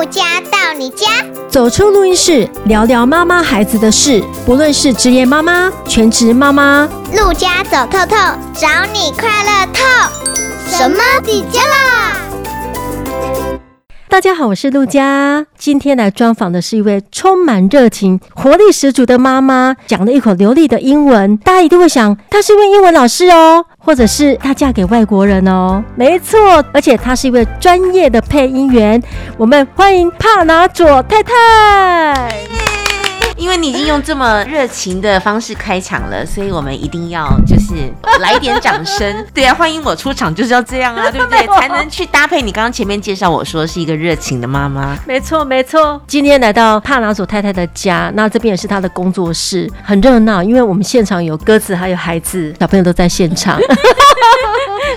陆家到你家，走出录音室，聊聊妈妈孩子的事。不论是职业妈妈、全职妈妈，陆家走透透，找你快乐透。什么底家啦？大家好，我是陆佳。今天来专访的是一位充满热情、活力十足的妈妈，讲了一口流利的英文。大家一定会想，她是一位英文老师哦，或者是她嫁给外国人哦？没错，而且她是一位专业的配音员。我们欢迎帕拿佐太太。因为你已经用这么热情的方式开场了，所以我们一定要就是来一点掌声。对啊，欢迎我出场就是要这样啊，对不对？才能去搭配你刚刚前面介绍我说是一个热情的妈妈。没错，没错。今天来到帕拉索太太的家，那这边也是她的工作室，很热闹，因为我们现场有鸽子，还有孩子，小朋友都在现场。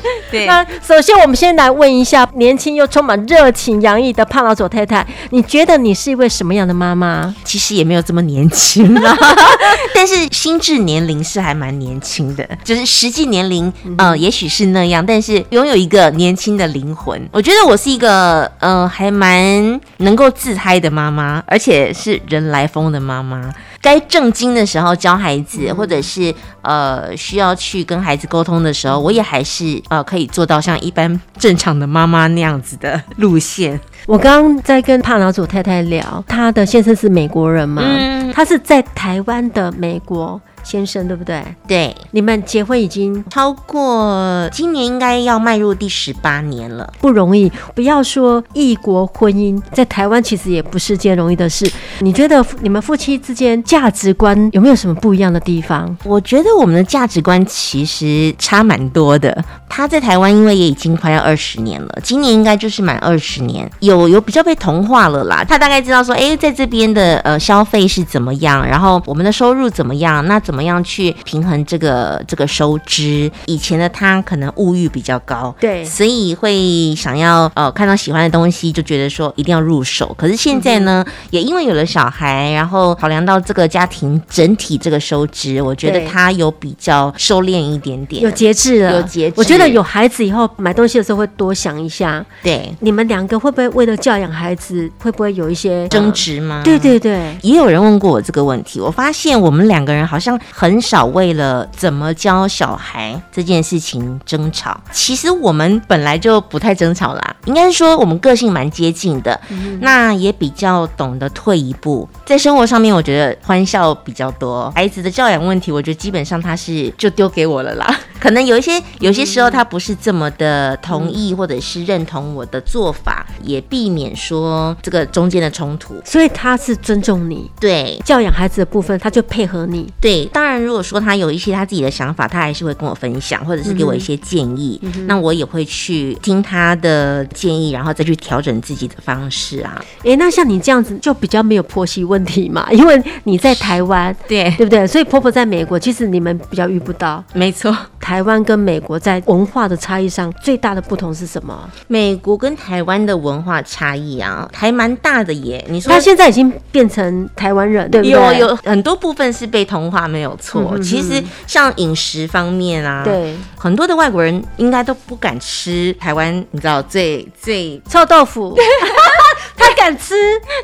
对，那首先我们先来问一下，年轻又充满热情洋溢的帕老左太太，你觉得你是一位什么样的妈妈？其实也没有这么年轻啊，但是心智年龄是还蛮年轻的，就是实际年龄，呃，也许是那样，但是拥有一个年轻的灵魂。我觉得我是一个，呃，还蛮能够自嗨的妈妈，而且是人来疯的妈妈。该正经的时候教孩子，或者是呃需要去跟孩子沟通的时候，我也还是呃可以做到像一般正常的妈妈那样子的路线。我刚刚在跟帕劳祖太太聊，她的先生是美国人嘛，嗯，他是在台湾的美国。先生对不对？对，你们结婚已经超过今年应该要迈入第十八年了，不容易。不要说异国婚姻，在台湾其实也不是件容易的事。你觉得你们夫妻之间价值观有没有什么不一样的地方？我觉得我们的价值观其实差蛮多的。他在台湾因为也已经快要二十年了，今年应该就是满二十年，有有比较被同化了啦。他大概知道说，哎，在这边的呃消费是怎么样，然后我们的收入怎么样，那怎。怎么样去平衡这个这个收支？以前的他可能物欲比较高，对，所以会想要呃看到喜欢的东西就觉得说一定要入手。可是现在呢，嗯、也因为有了小孩，然后考量到这个家庭整体这个收支，我觉得他有比较收敛一点点，有节制了，有节制。我觉得有孩子以后买东西的时候会多想一下。对，你们两个会不会为了教养孩子，会不会有一些争执吗？对对对，也有人问过我这个问题。我发现我们两个人好像。很少为了怎么教小孩这件事情争吵。其实我们本来就不太争吵啦，应该是说我们个性蛮接近的，嗯、那也比较懂得退一步。在生活上面，我觉得欢笑比较多。孩子的教养问题，我觉得基本上他是就丢给我了啦。可能有一些有些时候他不是这么的同意或者是认同我的做法，也避免说这个中间的冲突。所以他是尊重你，对教养孩子的部分，他就配合你，对。当然，如果说他有一些他自己的想法，他还是会跟我分享，或者是给我一些建议。那我也会去听他的建议，然后再去调整自己的方式啊。哎、欸，那像你这样子就比较没有婆媳问题嘛，因为你在台湾，对对不对？所以婆婆在美国，其实你们比较遇不到。没错，台湾跟美国在文化的差异上最大的不同是什么？美国跟台湾的文化差异啊，还蛮大的耶。你说他现在已经变成台湾人，对不对？有有很多部分是被同化，没有。错，其实像饮食方面啊，对，很多的外国人应该都不敢吃台湾，你知道最最臭豆腐。他敢吃，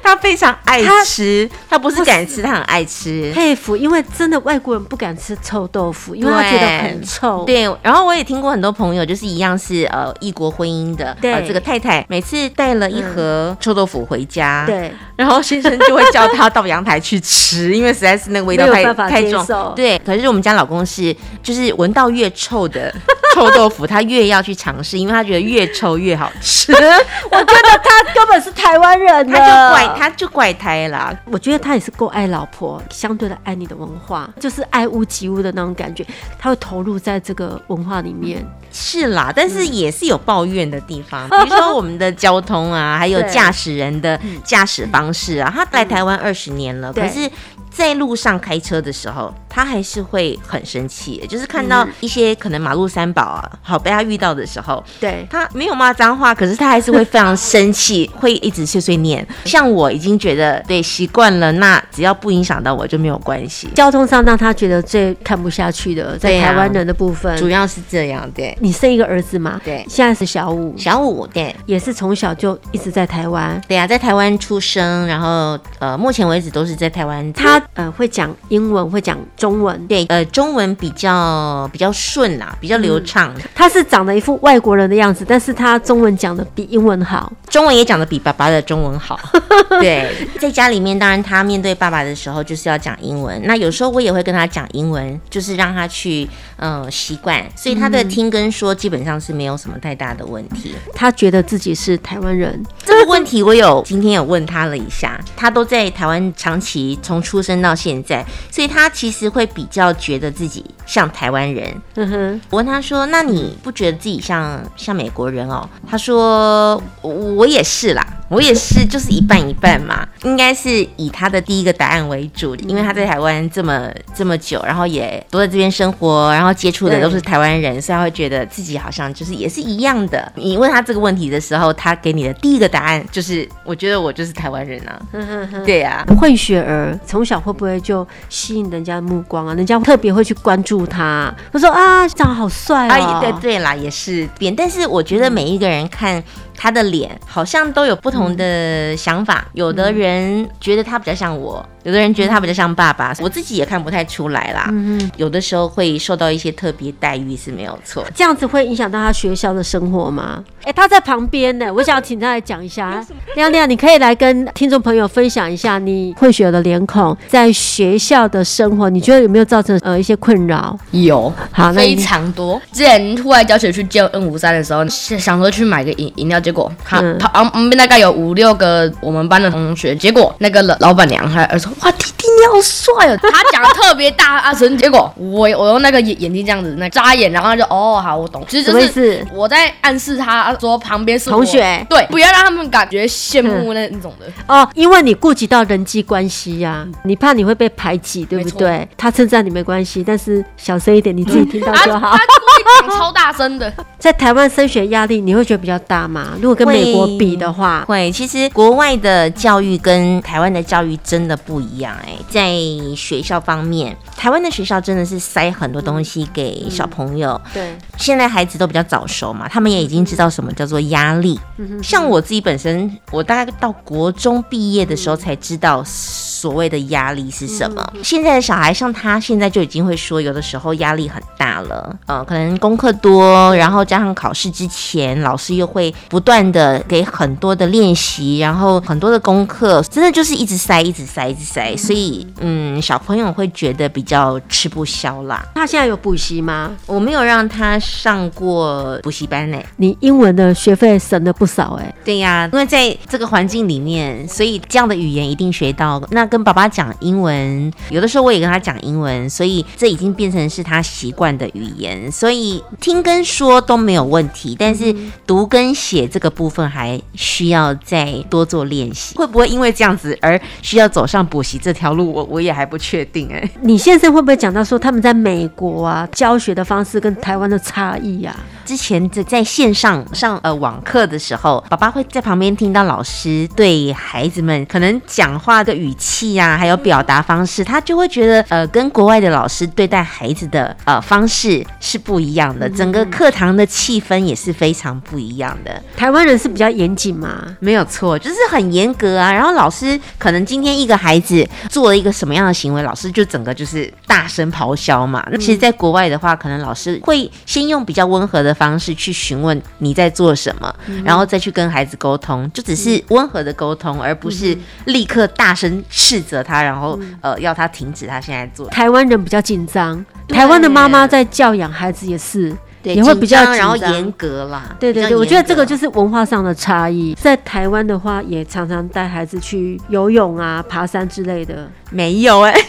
他非常爱吃。他，他不是敢吃，他很爱吃。佩服，因为真的外国人不敢吃臭豆腐，因为他觉得很臭。对，然后我也听过很多朋友，就是一样是呃异国婚姻的，对、呃，这个太太每次带了一盒臭豆腐回家，对、嗯，然后先生就会叫他到阳台去吃，因为实在是那个味道太太重。对，可是我们家老公是就是闻到越臭的 臭豆腐，他越要去尝试，因为他觉得越臭越好吃。我觉得他根本是台湾人，他就怪他就怪胎啦。我觉得他也是够爱老婆，相对的爱你的文化，就是爱屋及乌的那种感觉，他会投入在这个文化里面。是啦，但是也是有抱怨的地方，嗯、比如说我们的交通啊，还有驾驶人的驾驶方式啊。他来台湾二十年了，可是在路上开车的时候。他还是会很生气，就是看到一些可能马路三宝啊，好被他遇到的时候，对他没有骂脏话，可是他还是会非常生气，会一直碎碎念。像我已经觉得对习惯了，那只要不影响到我就没有关系。交通上让他觉得最看不下去的，在台湾人的部分，主要是这样。对，你生一个儿子嘛？对，现在是小五，小五对，也是从小就一直在台湾。对呀，在台湾出生，然后呃，目前为止都是在台湾。他呃会讲英文，会讲中文，对，呃，中文比较比较顺啦，比较流畅。他是长得一副外国人的样子，但是他中文讲的比英文好，中文也讲的比爸爸的中文好。对，在家里面，当然他面对爸爸的时候就是要讲英文。那有时候我也会跟他讲英文，就是让他去嗯习惯。所以他的听跟说基本上是没有什么太大的问题。他觉得自己是台湾人，这个问题我有今天有问他了一下，他都在台湾长期从出生到现在，所以他其实会比较觉得自己像台湾人。嗯哼，我问他说：“那你不觉得自己像像美国人哦？”他说：“我也是啦。”我也是，就是一半一半嘛，应该是以他的第一个答案为主，因为他在台湾这么这么久，然后也都在这边生活，然后接触的都是台湾人，所以他会觉得自己好像就是也是一样的。你问他这个问题的时候，他给你的第一个答案就是，我觉得我就是台湾人啊。对呀、啊，混血儿从小会不会就吸引人家的目光啊？人家特别会去关注他，他说啊，长得好帅啊、哦。对对啦，也是变，但是我觉得每一个人看。他的脸好像都有不同的想法，嗯、有的人觉得他比较像我。有的人觉得他比较像爸爸，我自己也看不太出来啦。嗯，有的时候会受到一些特别待遇是没有错。这样子会影响到他学校的生活吗？哎、欸，他在旁边呢，我想要请他来讲一下。亮亮，你可以来跟听众朋友分享一下你混血的脸孔在学校的生活，你觉得有没有造成呃一些困扰？有，好，非常多。之前户外教学去救 N 五三的时候，想说去买个饮饮料，结果他旁旁边大概有五六个我们班的同学，结果那个老老板娘还说。哇，弟弟你好帅哦！他讲的特别大啊声，结果我我用那个眼眼睛这样子那眨眼，然后他就哦好，我懂，其实就是我在暗示他说旁边是同学，对，不要让他们感觉羡慕那那种的哦，因为你顾及到人际关系呀、啊，你怕你会被排挤，对不对？他称赞你没关系，但是小声一点，你自己听到就好。讲超大声的，在台湾升学压力你会觉得比较大吗？如果跟美国比的话，会，会。其实国外的教育跟台湾的教育真的不一样哎，在学校方面，台湾的学校真的是塞很多东西给小朋友。嗯、对，现在孩子都比较早熟嘛，他们也已经知道什么叫做压力。嗯、像我自己本身，我大概到国中毕业的时候才知道所谓的压力是什么。嗯、现在的小孩像他现在就已经会说，有的时候压力很大了。呃，可能功课多，然后加上考试之前，老师又会不断的给很多的练习，然后很多的功课，真的就是一直塞，一直塞，一直塞。所以，嗯，小朋友会觉得比较吃不消啦。他现在有补习吗？我没有让他上过补习班呢。你英文的学费省了不少哎。对呀，因为在这个环境里面，所以这样的语言一定学到。那跟爸爸讲英文，有的时候我也跟他讲英文，所以这已经变成是他习惯的语言。所以听跟说都没有问题，但是读跟写这个部分还需要再多做练习。会不会因为这样子而需要走上补习这条路？我我也还不确定哎。李先生会不会讲到说他们在美国啊教学的方式跟台湾的差异呀？之前在在线上上呃网课的时候，爸爸会在旁边听到老师对孩子们可能讲话的语气呀，还有表达方式，他就会觉得呃跟国外的老师对待孩子的呃方式是不一样的，整个课堂的气氛也是非常不一样的。台湾人是比较严谨嘛？没有错，就是很严格啊。然后老师可能今天一个孩子做了一个什么样的行为，老师就整个就是大声咆哮嘛。那其实，在国外的话，可能老师会先用比较温和的方式去询问你在做什么，然后再去跟孩子沟通，就只是温和的沟通，而不是立刻大声斥责他，然后呃要他停止他现在做。台湾人比较紧张，台湾的妈妈在教养孩子也是。对也会比较然后严格啦。对对对，我觉得这个就是文化上的差异。在台湾的话，也常常带孩子去游泳啊、爬山之类的。没有哎、欸，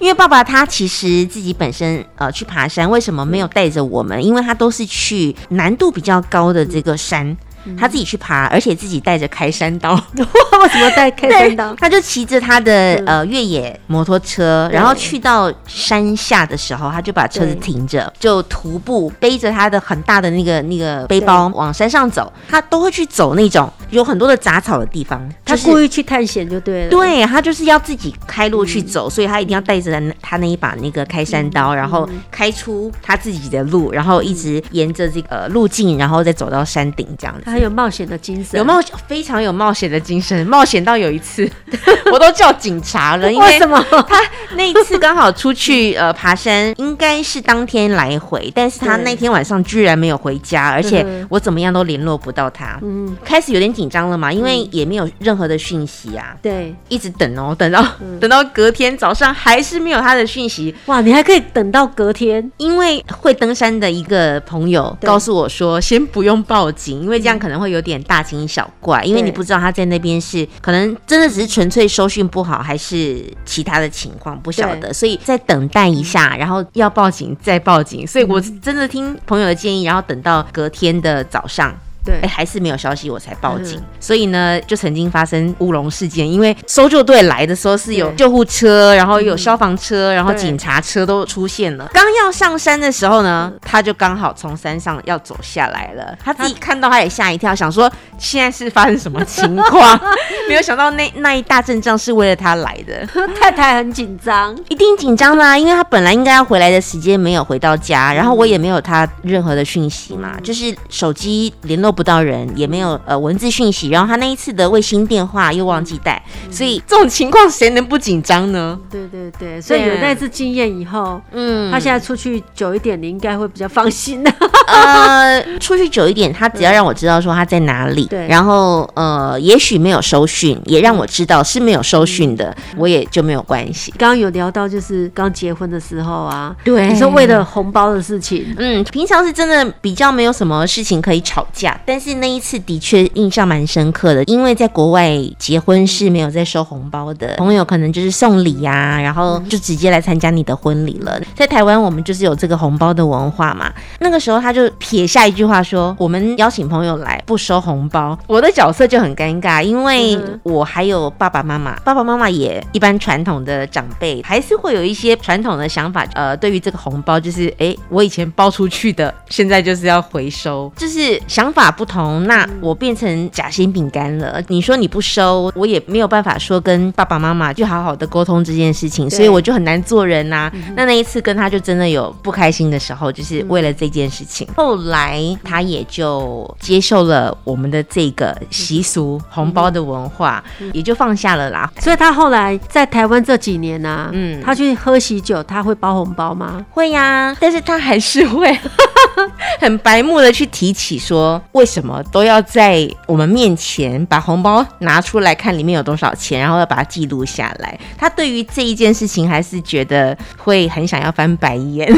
因为爸爸他其实自己本身呃去爬山，为什么没有带着我们？因为他都是去难度比较高的这个山。他自己去爬，而且自己带着开山刀。为什么带开山刀？他就骑着他的呃越野摩托车，然后去到山下的时候，他就把车子停着，就徒步背着他的很大的那个那个背包往山上走。他都会去走那种有很多的杂草的地方，他故意去探险就对了。对，他就是要自己开路去走，所以他一定要带着他那一把那个开山刀，然后开出他自己的路，然后一直沿着这个路径，然后再走到山顶这样子。他很有冒险的精神，有冒险，非常有冒险的精神，冒险到有一次，我都叫警察了，因为什么？他那一次刚好出去呃爬山，应该是当天来回，但是他那天晚上居然没有回家，而且我怎么样都联络不到他，嗯，开始有点紧张了嘛，因为也没有任何的讯息啊，对，一直等哦，等到等到隔天早上还是没有他的讯息，哇，你还可以等到隔天，因为会登山的一个朋友告诉我说，先不用报警，因为这样可能会有点大惊小怪，因为你不知道他在那边是可能真的只是纯粹收讯不好，还是其他的情况不晓得，所以再等待一下，然后要报警再报警，所以我真的听朋友的建议，然后等到隔天的早上。对，哎，还是没有消息，我才报警。嗯、所以呢，就曾经发生乌龙事件。因为搜救队来的时候是有救护车，然后有消防车，然后警察车都出现了。刚要上山的时候呢，他就刚好从山上要走下来了。他自己看到，他也吓一跳，想说现在是发生什么情况？没有想到那那一大阵仗是为了他来的。太太很紧张，一定紧张啦，因为他本来应该要回来的时间没有回到家，然后我也没有他任何的讯息嘛，就是手机联络。不到人，也没有呃文字讯息，然后他那一次的卫星电话又忘记带，嗯、所以这种情况谁能不紧张呢？对对对，所以有那次经验以后，嗯，他现在出去久一点，你应该会比较放心的。呃，出去久一点，他只要让我知道说他在哪里，对，然后呃，也许没有收讯，也让我知道是没有收讯的，嗯、我也就没有关系。刚刚有聊到就是刚结婚的时候啊，对，你说为了红包的事情，嗯，平常是真的比较没有什么事情可以吵架。但是那一次的确印象蛮深刻的，因为在国外结婚是没有在收红包的，朋友可能就是送礼呀，然后就直接来参加你的婚礼了。在台湾，我们就是有这个红包的文化嘛。那个时候他就撇下一句话说：“我们邀请朋友来不收红包。”我的角色就很尴尬，因为我还有爸爸妈妈，爸爸妈妈也一般传统的长辈还是会有一些传统的想法。呃，对于这个红包，就是哎，我以前包出去的，现在就是要回收，就是想法。不同，那我变成夹心饼干了。你说你不收，我也没有办法说跟爸爸妈妈去好好的沟通这件事情，所以我就很难做人呐、啊。嗯、那那一次跟他就真的有不开心的时候，就是为了这件事情。嗯、后来他也就接受了我们的这个习俗，红包的文化，嗯、也就放下了啦。所以他后来在台湾这几年呢、啊，嗯，他去喝喜酒，他会包红包吗？会呀、啊，但是他还是会 很白目的去提起说为为什么都要在我们面前把红包拿出来看里面有多少钱，然后要把它记录下来？他对于这一件事情还是觉得会很想要翻白眼，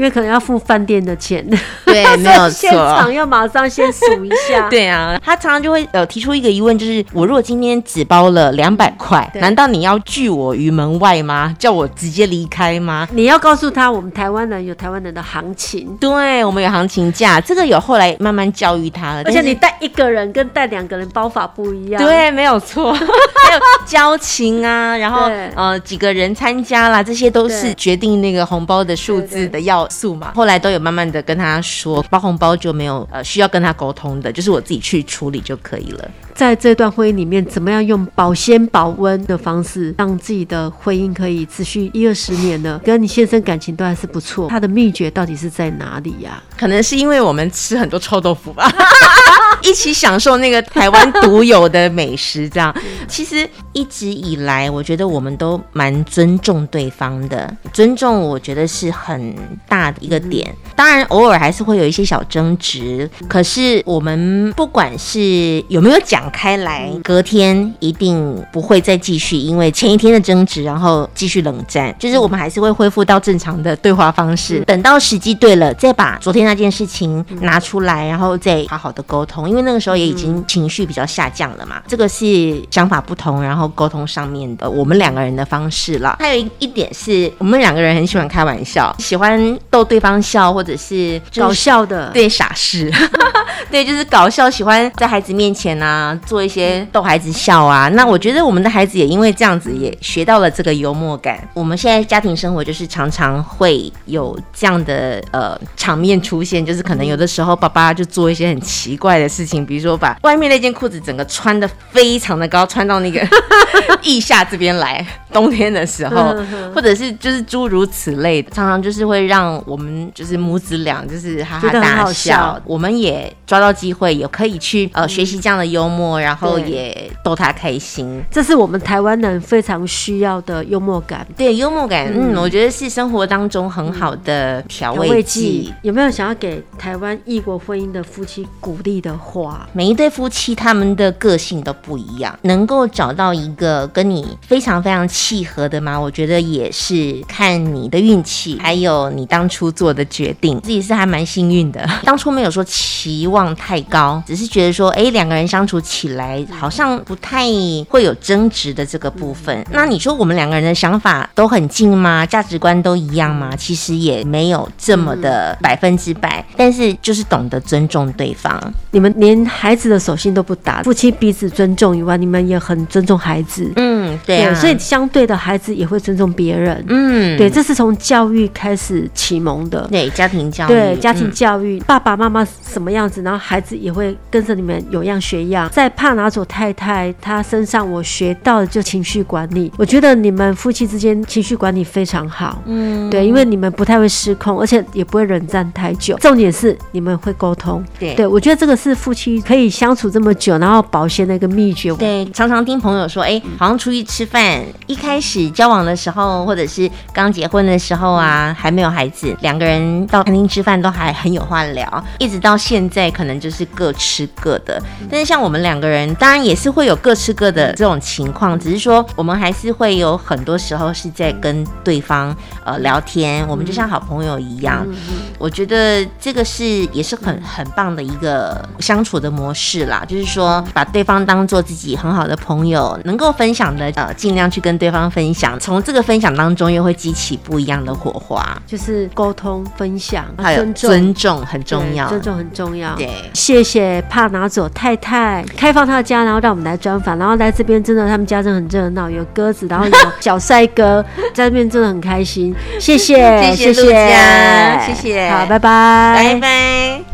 因为可能要付饭店的钱。对，没有错，现场要马上先数一下。对啊，他常常就会呃提出一个疑问，就是我如果今天只包了两百块，难道你要拒我于门外吗？叫我直接离开吗？你要告诉他，我们台湾人有台湾人的行情，对，我们有行情价，这个有后来慢慢教育他了。而且你带一个人跟带两个人包法不一样，对，没有错。还有交情啊，然后呃几个人参加啦，这些都是决定那个红包的数字的要素嘛。后来都有慢慢的跟他说，包红包就没有呃需要跟他沟通的，就是我自己去处理就可以了。在这段婚姻里面，怎么样用保鲜保温的方式，让自己的婚姻可以持续一二十年呢？跟你先生感情都还是不错，他的秘诀到底是在哪里呀？可能是因为我们吃很多臭豆腐吧。一起享受那个台湾独有的美食，这样。其实一直以来，我觉得我们都蛮尊重对方的，尊重我觉得是很大的一个点。当然，偶尔还是会有一些小争执，可是我们不管是有没有讲开来，隔天一定不会再继续，因为前一天的争执，然后继续冷战。就是我们还是会恢复到正常的对话方式，等到时机对了，再把昨天那件事情拿出来，然后再好好的沟通。因为那个时候也已经情绪比较下降了嘛。嗯、这个是想法不同，然后沟通上面的我们两个人的方式了。还有一一点是我们两个人很喜欢开玩笑，喜欢逗对方笑，或者是搞笑的，对傻事，对，就是搞笑，喜欢在孩子面前啊做一些逗孩子笑啊。那我觉得我们的孩子也因为这样子也学到了这个幽默感。我们现在家庭生活就是常常会有这样的呃场面出现，就是可能有的时候爸爸就做一些很奇怪的事情，比如说把外面那件裤子整个穿的非常的高，穿到那个 腋下这边来，冬天的时候，或者是就是诸如此类的，常常就是会让我们就是母子俩就是哈哈大笑。我们也抓到机会，也可以去呃学习这样的幽默，然后也逗他开心。这是我们台湾人非常需要的幽默感。对，幽默感，嗯，我觉得是生活当中很好的调味剂。有没有想要给台湾异国婚姻的夫妻鼓励的话？每一对夫妻他们的个性都不一样，能够找到一个跟你非常非常契合的吗？我觉得也是看你的运气，还有你当初做的决定。自己是还蛮幸运的，当初没有说期望太高，只是觉得说，哎，两个人相处起来好像不太会有争执的这个部分。那你说我们两个人的想法都很近吗？价值观都一样吗？其实也没有这么的百分之百，但是就是懂得尊重对方。你们连孩子的手心都不打，夫妻彼此尊重以外，你们也很尊重孩子。嗯，对所以相对的孩子也会尊重别人。嗯，对，这是从教育开始启蒙的。对，家庭教育。对，家庭教育，嗯，爸爸妈妈什么样子，然后孩子也会跟着你们有样学样。在帕拿佐太太她身上，我学到的就情绪管理。我觉得你们夫妻之间情绪管理非常好。嗯，对，因为你们不太会失控，而且也不会冷战太久。重点是你们会沟通。对，对我觉得这个是夫妻可以相处这么久，然后保鲜的一个秘诀。对，常常听朋友说，哎，好像出去吃饭，一开始交往的时候，或者是刚结婚的时候啊，还没有孩子，两个人到餐厅吃饭都还很有话聊，一直到现在可能就是各吃各的。但是像我们两个人，当然也是会有各吃各的这种情况，只是说我们还是会有很多时候是在跟对方呃聊天，我们就像好朋友一样。我觉得这个是也是很很棒的一个相处的模式啦，就是说把对方当做自己很好的朋友，能够分享的呃尽量去跟对方分享，从这个分享当中又会激起不一样的火花，就是沟通分享，还有尊重。很重要，尊重很重要。对，谢谢帕拿佐太太开放他的家，然后让我们来专访，然后来这边真的他们家真的很热闹，有鸽子，然后有小帅哥 在这边真的很开心，谢谢谢谢，谢谢，谢谢，好，拜拜，拜拜。